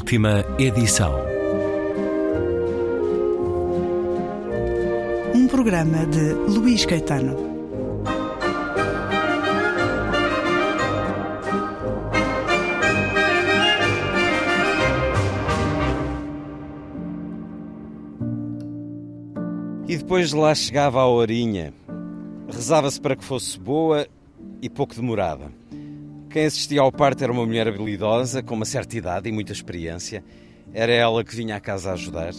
Última edição. Um programa de Luís Caetano. E depois lá chegava a horinha. Rezava-se para que fosse boa e pouco demorada. Quem assistia ao parto era uma mulher habilidosa, com uma certa idade e muita experiência. Era ela que vinha à casa ajudar.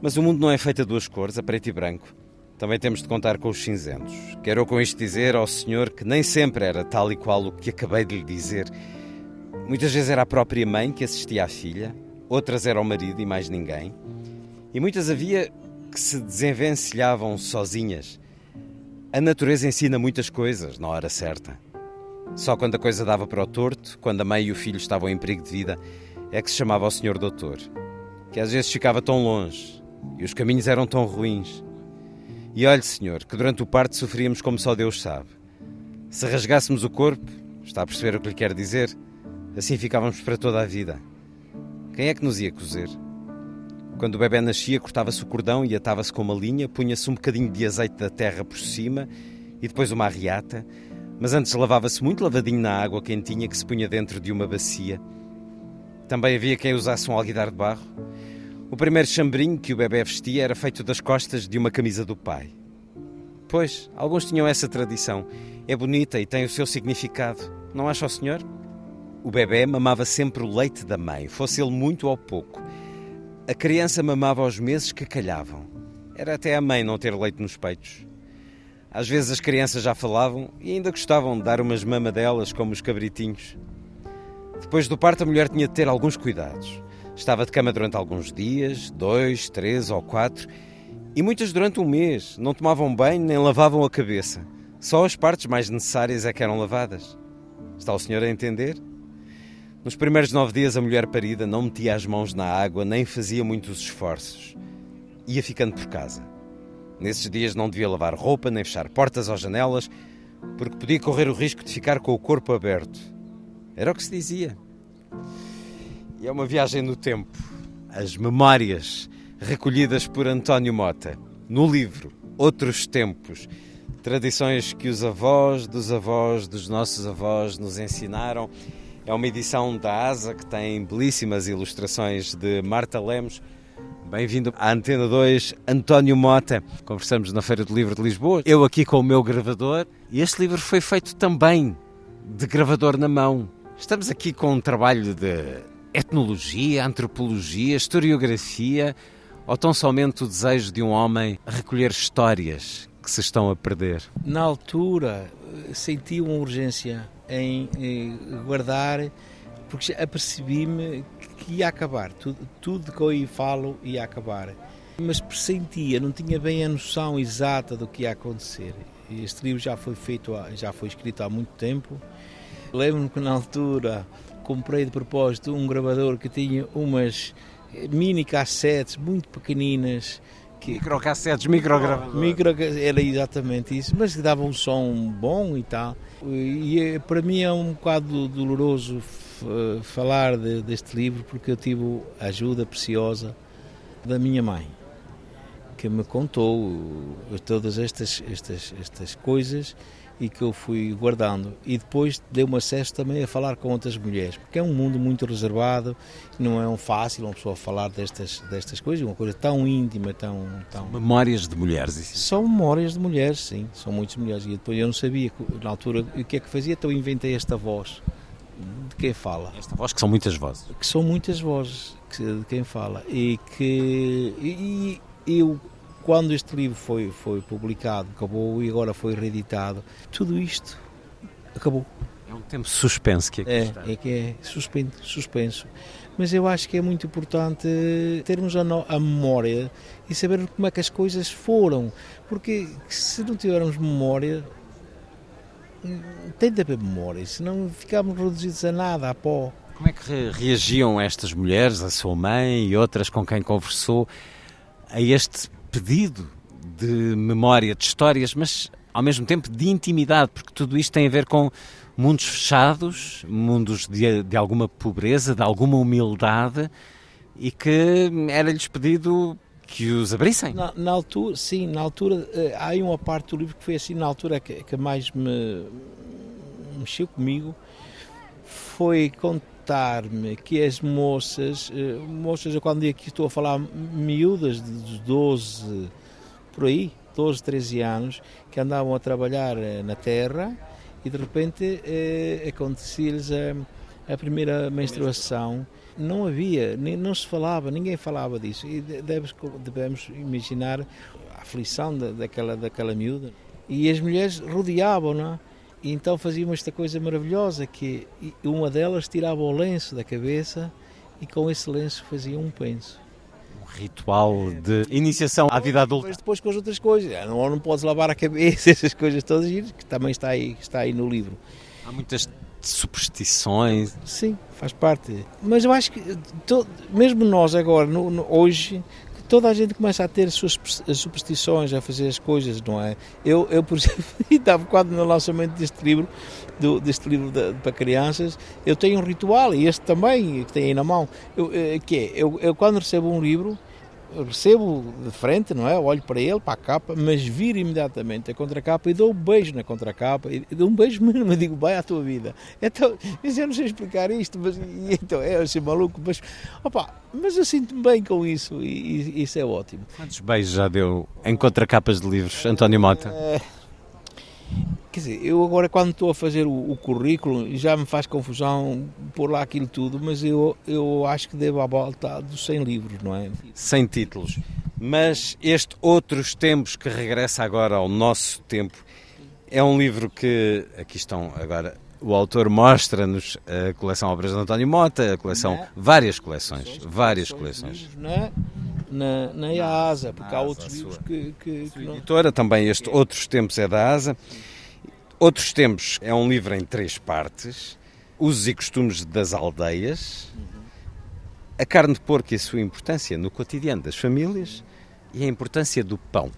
Mas o mundo não é feito a duas cores, a preto e branco. Também temos de contar com os cinzentos. Quero com isto dizer ao senhor que nem sempre era tal e qual o que acabei de lhe dizer. Muitas vezes era a própria mãe que assistia à filha, outras era o marido e mais ninguém. E muitas havia que se desenvencilhavam sozinhas. A natureza ensina muitas coisas na hora certa. Só quando a coisa dava para o torto, quando a mãe e o filho estavam em perigo de vida, é que se chamava o senhor doutor, que às vezes ficava tão longe e os caminhos eram tão ruins. E olhe, senhor, que durante o parto sofríamos como só Deus sabe. Se rasgássemos o corpo, está a perceber o que lhe quero dizer, assim ficávamos para toda a vida. Quem é que nos ia cozer? Quando o bebê nascia, cortava-se o cordão e atava-se com uma linha, punha-se um bocadinho de azeite da terra por cima e depois uma arriata, mas antes lavava-se muito lavadinho na água quentinha que se punha dentro de uma bacia. Também havia quem usasse um alguidar de barro. O primeiro chambrinho que o bebê vestia era feito das costas de uma camisa do pai. Pois, alguns tinham essa tradição. É bonita e tem o seu significado. Não acha o senhor? O bebê mamava sempre o leite da mãe, fosse ele muito ou pouco. A criança mamava aos meses que calhavam. Era até a mãe não ter leite nos peitos. Às vezes as crianças já falavam e ainda gostavam de dar umas mamadelas como os cabritinhos. Depois do parto, a mulher tinha de ter alguns cuidados. Estava de cama durante alguns dias, dois, três ou quatro, e muitas durante um mês. Não tomavam banho nem lavavam a cabeça. Só as partes mais necessárias é que eram lavadas. Está o senhor a entender? Nos primeiros nove dias, a mulher parida não metia as mãos na água nem fazia muitos esforços. Ia ficando por casa. Nesses dias não devia lavar roupa nem fechar portas ou janelas, porque podia correr o risco de ficar com o corpo aberto. Era o que se dizia. E é uma viagem no tempo. As memórias recolhidas por António Mota no livro Outros Tempos. Tradições que os avós dos avós dos nossos avós nos ensinaram. É uma edição da ASA que tem belíssimas ilustrações de Marta Lemos. Bem-vindo à Antena 2, António Mota. Conversamos na Feira do Livro de Lisboa. Eu aqui com o meu gravador. E este livro foi feito também de gravador na mão. Estamos aqui com um trabalho de etnologia, antropologia, historiografia, ou tão somente o desejo de um homem recolher histórias que se estão a perder? Na altura, senti uma urgência em guardar, porque apercebi-me que ia acabar. Tudo, tudo que eu aí falo ia acabar. Mas pressentia, não tinha bem a noção exata do que ia acontecer. Este livro já foi feito, já foi escrito há muito tempo. Lembro-me que na altura comprei de propósito um gravador que tinha umas mini cassetes muito pequeninas. Que, microcassetes, microgravadores. Micro, era exatamente isso, mas que dava um som bom e tal. E para mim é um bocado doloroso falar de, deste livro porque eu tive a ajuda preciosa da minha mãe, que me contou todas estas, estas, estas coisas e que eu fui guardando. E depois deu-me acesso também a falar com outras mulheres, porque é um mundo muito reservado, não é um fácil uma pessoa falar destas, destas coisas, uma coisa tão íntima, tão... tão... Memórias de mulheres. Isso. São memórias de mulheres, sim, são muitas mulheres. E depois eu não sabia, na altura, o que é que fazia, então eu inventei esta voz de quem fala. Esta voz que são muitas vozes. Que são muitas vozes de quem fala. E que e, e eu, quando este livro foi, foi publicado, acabou e agora foi reeditado, tudo isto acabou. É um tempo suspenso que aqui é, está. É que é suspenso, suspenso. Mas eu acho que é muito importante termos a, no, a memória e saber como é que as coisas foram. Porque se não tivermos memória, tem de haver memória, senão ficamos reduzidos a nada, a pó. Como é que reagiam estas mulheres, a sua mãe e outras com quem conversou, a este pedido de memória, de histórias, mas ao mesmo tempo de intimidade, porque tudo isto tem a ver com mundos fechados, mundos de, de alguma pobreza, de alguma humildade e que era-lhes pedido que os abrissem. Na, na, altura, sim, na altura, eh, há uma parte do livro que foi assim, na altura que, que mais me mexeu comigo, foi contar-me que as moças, eh, moças, eu quando aqui estou a falar miúdas de 12, por aí, 12, 13 anos, que andavam a trabalhar eh, na terra e de repente eh, acontecia-lhes a, a primeira menstruação não havia, nem, não se falava, ninguém falava disso. E devemos, devemos imaginar a aflição da, daquela, daquela miúda. E as mulheres rodeavam-na. E então faziam esta coisa maravilhosa que uma delas tirava o lenço da cabeça e com esse lenço fazia um penso. Um ritual de iniciação à vida adulta. Mas depois com as outras coisas, não, não podes lavar a cabeça, essas coisas todas, que também está aí, está aí no livro. Há muitas superstições. Sim, faz parte. Mas eu acho que to, mesmo nós agora, no, no, hoje, toda a gente começa a ter as suas superstições, a fazer as coisas, não é? Eu, eu por exemplo, estava quando no lançamento deste livro, do, deste livro de, para crianças, eu tenho um ritual, e este também, que tem aí na mão, eu, eh, que é, eu, eu quando recebo um livro, recebo de frente, não é? Olho para ele, para a capa, mas viro imediatamente a contracapa e dou um beijo na contracapa, e dou um beijo mesmo, e digo, vai à tua vida. Então, eu não sei explicar isto, mas então é assim maluco, mas, opa, mas eu sinto-me bem com isso e, e, isso é ótimo. Quantos beijos já deu em contracapas de livros, António Mota? É, Quer dizer, eu agora quando estou a fazer o, o, currículo já me faz confusão pôr lá aquilo tudo, mas eu, eu acho que devo à volta dos 100 livros, não é? 100 títulos. Mas este Outros Tempos que regressa agora ao nosso tempo é um livro que, aqui estão agora, o autor mostra-nos a coleção Obras de António Mota, a coleção, na, várias coleções, várias coleções. Na, na, na IASA, porque há outros livros que... que, que não... editora também, este Outros Tempos é da ASA. Outros Tempos é um livro em três partes: Usos e Costumes das Aldeias, a carne de porco e a sua importância no cotidiano das famílias e a importância do pão.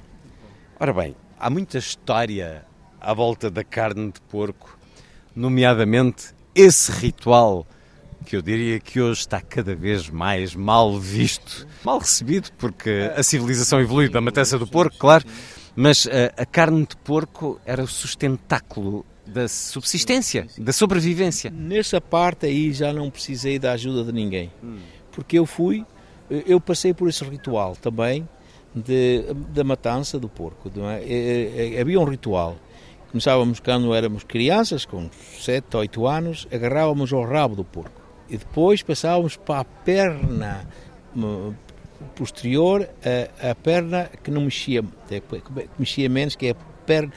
Ora bem, há muita história à volta da carne de porco, nomeadamente esse ritual que eu diria que hoje está cada vez mais mal visto, mal recebido, porque a civilização evolui da matança do porco, claro mas a, eh, a carne de porco era o sustentáculo da subsistência, da sobrevivência. Nessa parte aí já não precisei da ajuda de ninguém, porque eu fui, eu passei por esse ritual também de, da matança do porco. É, havia um ritual. Começávamos quando éramos crianças, com 7, 8 anos, agarrávamos ao rabo do porco e depois passávamos para a perna posterior a, a perna que não mexia, que mexia menos, que é a perna,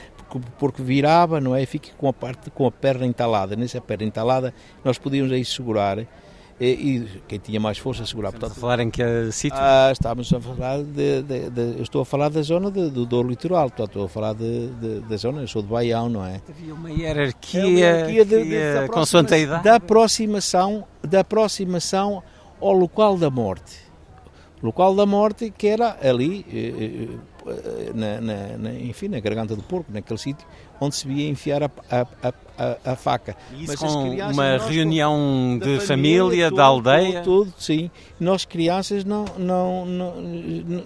porque virava, não é? Fica com a parte com a perna entalada. Nessa perna entalada nós podíamos aí segurar e, e quem tinha mais força segurar. Estamos Portanto, a falar em que sítio? Ah, estávamos a falar de, de, de, eu estou a falar da zona de, do Douro Litoral, portanto, estou a falar da zona, eu sou de Baião, não é? Havia uma hierarquia, é uma hierarquia de, de, consoante a idade? Da aproximação, da aproximação ao local da morte local da morte que era ali, eh, eh, na, na, na, enfim, na garganta do porco, naquele sítio onde se via enfiar a, a, a, a faca. E isso Mas com uma reunião de família, da aldeia? Tudo, tudo, sim. Nós crianças não, não, não,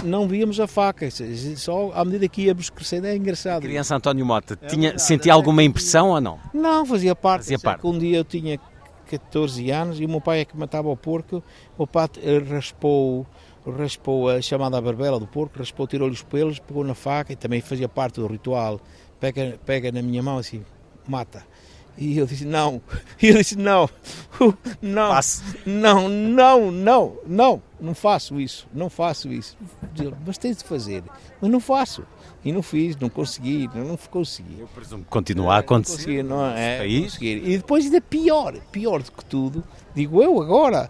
não víamos a faca, só à medida que íamos crescendo é engraçado. A criança António Mota, é tinha, sentia alguma impressão ou não? Não, fazia parte. Fazia parte. Um dia eu tinha 14 anos e o meu pai é que matava o porco, o meu pai raspou raspou a chamada barbela do porco, raspou, tirou-lhe os pelos, pegou na faca e também fazia parte do ritual. Pega, pega na minha mão assim, mata. E eu disse, não. E ele disse, não, não, não, não, não, não, não faço isso, não faço isso. Mas tens de fazer. Mas não faço. E não fiz, não consegui, não consegui. Eu presumo que continua a acontecer. Não, é, conseguir. E depois ainda pior, pior do que tudo, digo eu agora,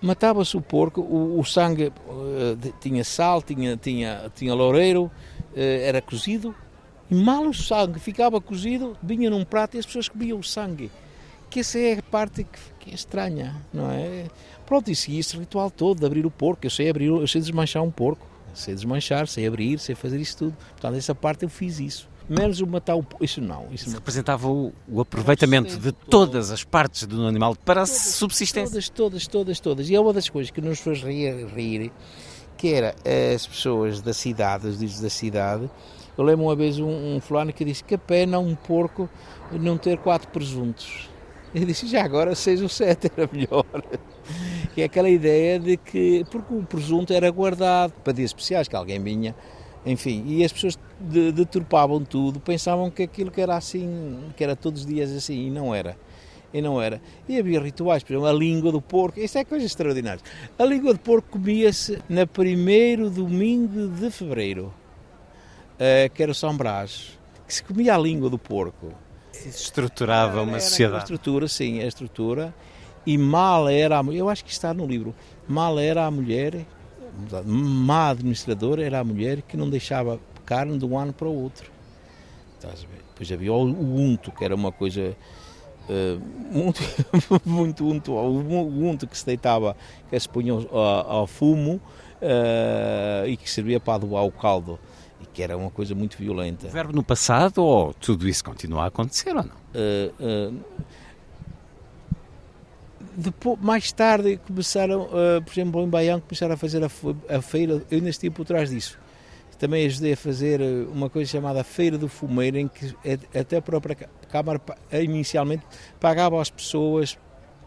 matava-se o porco, o, o sangue uh, tinha sal, tinha, tinha, tinha loureiro, uh, era cozido, mal o sangue ficava cozido, vinha num prato e as pessoas comiam o sangue. Que essa é a parte que, que é estranha, não é? Pronto, e segui esse ritual todo de abrir o porco. Eu sei abrir, eu sei desmanchar um porco, sei desmanchar, sei abrir, sei fazer isso tudo. Portanto, essa parte eu fiz isso. menos o matar o Isso não. Isso, representava o, o aproveitamento de todas as partes do animal para a subsistência. Todas, todas, todas, todas. E é uma das coisas que nos fez rir, rir que era as pessoas da cidade, os dizes da cidade. Eu lembro uma vez um, um fulano que disse que a pena um porco não ter quatro presuntos. Eu disse, já agora seis ou sete era melhor. E é aquela ideia de que, porque o presunto era guardado para dias especiais, que alguém vinha, enfim, e as pessoas deturpavam tudo, pensavam que aquilo que era assim, que era todos os dias assim, e não era. E não era. E havia rituais, por exemplo, a língua do porco, isso é coisa extraordinária. A língua do porco comia-se no primeiro domingo de fevereiro, que era o São Brás, que se comia a língua do porco. Se estruturava uma sociedade. A estrutura, sim, a estrutura. E mal era a mulher, eu acho que está no livro, mal era a mulher, má administradora era a mulher que não deixava carne de um ano para o outro. Estás a ver? Depois havia o unto, que era uma coisa uh, muito, muito unto, o unto que se deitava, que se punha ao, ao fumo uh, e que servia para adubar o caldo que era uma coisa muito violenta. O verbo no passado ou tudo isso continua a acontecer ou não? Uh, depois, mais tarde começaram, uh, por exemplo, em Baião, começaram a fazer a, a, feira, eu ainda estive por trás disso. Também ajudei a fazer uma coisa chamada Feira do Fumeiro, em que até a própria Câmara inicialmente pagava às pessoas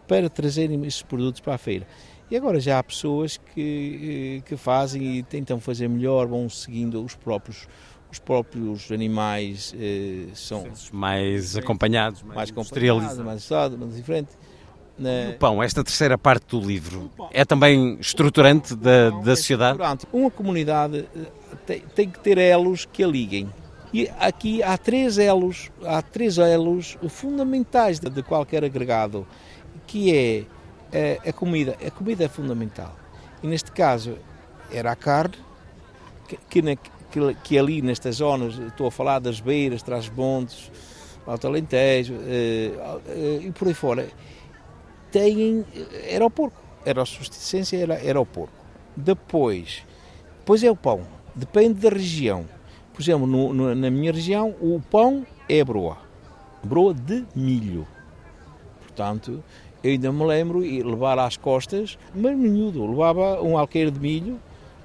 para trazerem esses produtos para a feira. E agora já há pessoas que, que fazem e tentam fazer melhor, vão seguindo os próprios os próprios animais eh, são mais acompanhados, mais, mais acompanhados, mais usados, mais diferente. O pão, esta terceira parte do livro, é também estruturante da, da é sociedade? Estruturante. Uma comunidade tem, tem, que ter elos que a liguem. E aqui há três elos, há três elos fundamentais de, de qualquer agregado, que é a, a, comida. A comida é fundamental. E neste caso era a carne, que, que, na, que, que ali nestas zonas, estou a falar das beiras, Trás-Montes, Alto Alentejo eh, eh, e por aí fora, têm, era o porco, era a subsistência, era, era o porco. Depois, depois é o pão, depende da região. Por exemplo, no, no, na minha região, o pão é broa, broa de milho. Portanto, eu ainda me lembro de levar às costas, mas miúdo, levava um alqueire de milho,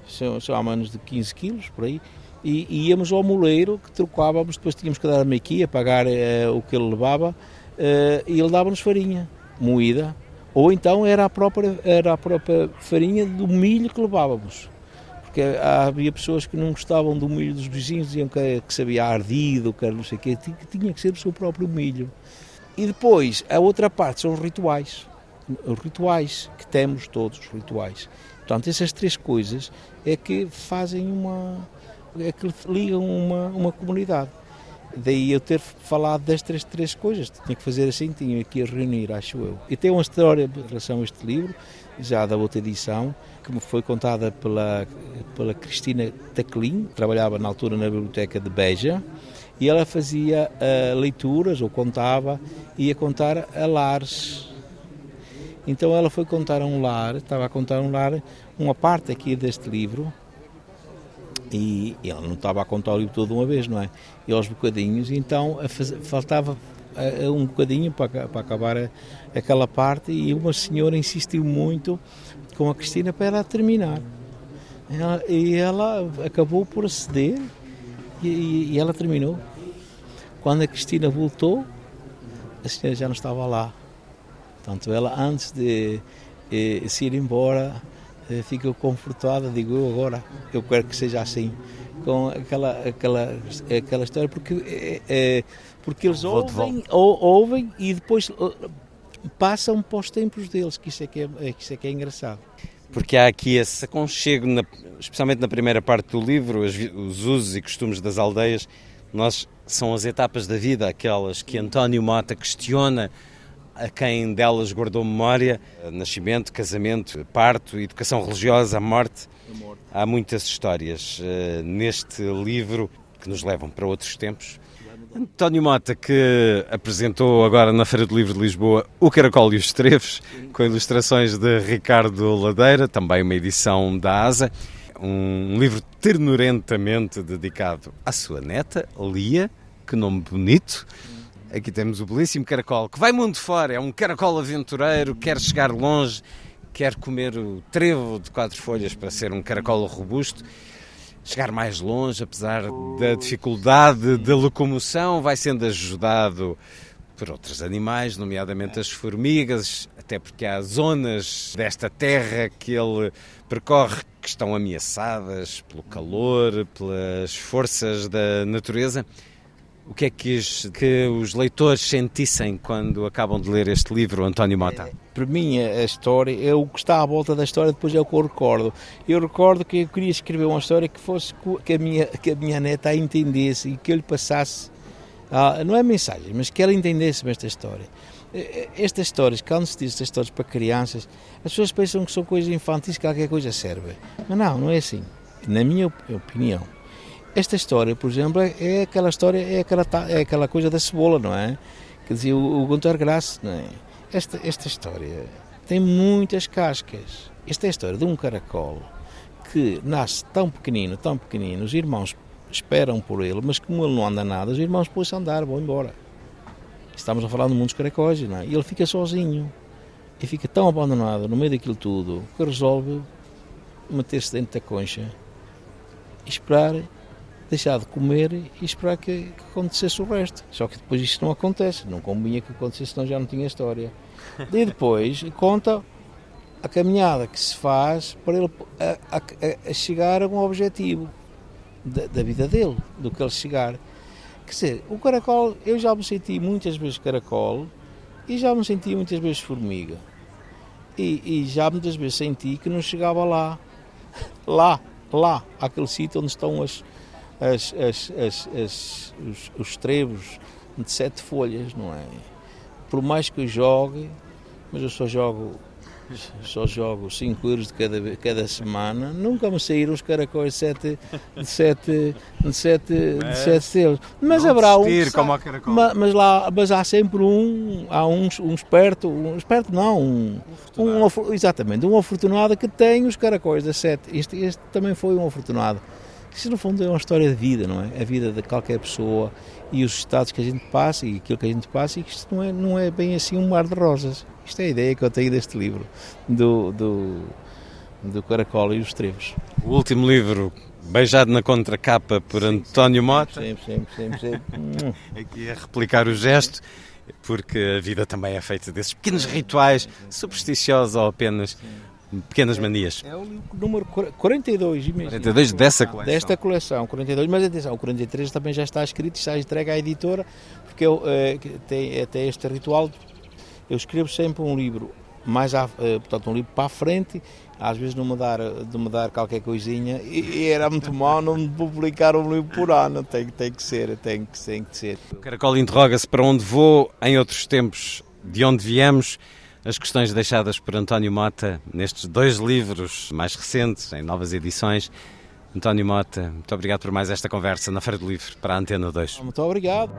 são, são há menos de 15 quilos, por aí, e, e, íamos ao moleiro que trocávamos, depois tínhamos que dar a pagar uh, o que ele levava, uh, e ele dava-nos farinha moída, ou então era a própria, era a própria farinha do milho que levávamos. Porque havia pessoas que não gostavam do milho dos vizinhos, diziam que, que sabia ardido, que não sei o quê, tinha que ser o seu próprio milho. E depois, a outra parte são os rituais. Os rituais que temos todos, os rituais. Portanto, essas três coisas é que fazem uma. é que ligam uma, uma comunidade. Daí eu ter falado destas três coisas. Tinha que fazer assim, tinha que reunir, acho eu. E tem uma história em relação a este livro, já da outra edição, que me foi contada pela, pela Cristina Taclin, que trabalhava na altura na biblioteca de Beja, e ela fazia uh, leituras, ou contava, ia contar a lares. Então ela foi contar a um lar, estava a contar a um lar, uma parte aqui deste livro, e ele não estava a contar o livro todo de uma vez, não é? E aos bocadinhos, então faltava um bocadinho para, para acabar a, aquela parte e uma senhora insistiu muito com a Cristina para ela terminar. Ela, e ela acabou por aceder e, e, e, ela terminou. Quando a Cristina voltou, a senhora já não estava lá. Portanto, ela antes de, de se ir embora, fico confortada, digo eu agora, eu quero que seja assim, com aquela, aquela, aquela história, porque, é, porque eles ouvem, ou, ouvem e depois passam para os tempos deles, que isso é que é, é, que isso é, que é engraçado. Porque há aqui esse aconchego, na, especialmente na primeira parte do livro, os, os usos e costumes das aldeias, nós são as etapas da vida, aquelas que António Mota questiona a quem delas guardou memória, nascimento, casamento, parto, educação religiosa, a morte. Há muitas histórias uh, neste livro que nos levam para outros tempos. António Mota, que apresentou agora na Feira do Livro de Lisboa O Caracol e os Treves, com ilustrações de Ricardo Ladeira, também uma edição da ASA, um livro ternurentamente dedicado à sua neta, Lia, que nome bonito. Aqui temos o belíssimo caracol que vai mundo fora, é um caracol aventureiro, quer chegar longe, quer comer o trevo de quatro folhas para ser um caracol robusto. Chegar mais longe, apesar da dificuldade da locomoção, vai sendo ajudado por outros animais, nomeadamente as formigas, até porque há zonas desta terra que ele percorre que estão ameaçadas pelo calor, pelas forças da natureza. O que é que, que os leitores sentissem quando acabam de ler este livro, António Mota? Para mim, a história, é o que está à volta da história, depois é o que eu recordo. Eu recordo que eu queria escrever uma história que fosse que a minha, que a minha neta a entendesse e que eu lhe passasse ah, não é mensagem, mas que ela entendesse esta história. Eh, eh, estas histórias, quando se diz estas histórias para crianças, as pessoas pensam que são coisas infantis, que qualquer coisa serve. Mas não, não é assim. Na minha opinião, esta história, por exemplo, é aquela história, é aquela, é aquela coisa da cebola, não é? Que dizia o, o Gunter Grass, não é? Esta, esta história tem muitas cascas. Esta é a história de um caracol que nasce tão pequenino, tão pequenino, os irmãos esperam por ele, mas como ele não anda nada, os irmãos pôs-se a andar, vão embora. Estamos a falar do mundo não é? E ele fica sozinho. E fica tão abandonado no meio daquilo tudo que resolve meter-se dentro da concha e esperar, deixar de comer e esperar que, que, acontecesse o resto. Só que depois isto não acontece, não convinha que acontecesse, senão já não tinha história. E depois conta a caminhada que se faz para ele a, a, a chegar a um objetivo da, da, vida dele, do que ele chegar. Quer dizer, o caracol, eu já me senti muitas vezes caracol e já me senti muitas vezes formiga. E, e já muitas vezes senti que não chegava lá, lá, lá, aquele sítio onde estão as, as, as, as, as os, os trebos de sete folhas, não é? Por mais que eu jogue, mas eu só jogo só jogo 5 euros de cada, cada semana, nunca me saíram os caracóis de 7 de sete, de sete, de sete euros. Mas haverá um. Mas, mas, lá, mas há sempre um, há um, um esperto, um esperto não, um, um, um exatamente, um afortunado que tem os caracóis da 7. Este, este também foi um afortunado. Isso, no fundo, é uma história de vida, não é? A vida de qualquer pessoa e os estados que a gente passa e aquilo que a gente passa, e que isto não é, não é bem assim um mar de rosas. Isto é a ideia que eu tenho deste livro, do, do, do Caracol e os Trevos. O último livro, beijado na contracapa por sim, António Mota. Sempre, sempre, sempre. sempre. Aqui a replicar o gesto, porque a vida também é feita desses pequenos rituais supersticiosos ou apenas pequenas manias. É, é o número 42, imagina. 42 dessa coleção. Desta coleção, 42, mas atenção, o 43 também já está escrito, está entregue à editora, porque eu, é, tem até este ritual eu escrevo sempre um livro mais à, eh, portanto um livro para a frente às vezes não me dar de me dar qualquer coisinha e, e era muito mal não publicar um livro por ano tem, tem que ser tem que, tem que ser o Caracol interroga-se para onde vou em outros tempos de onde viemos as questões deixadas por António Mota nestes dois livros mais recentes em novas edições. António Mota, muito obrigado por mais esta conversa na Feira do Livro para a Antena 2 muito obrigado.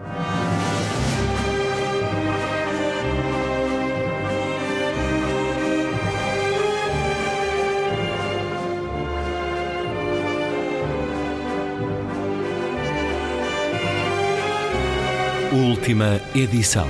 Última edição.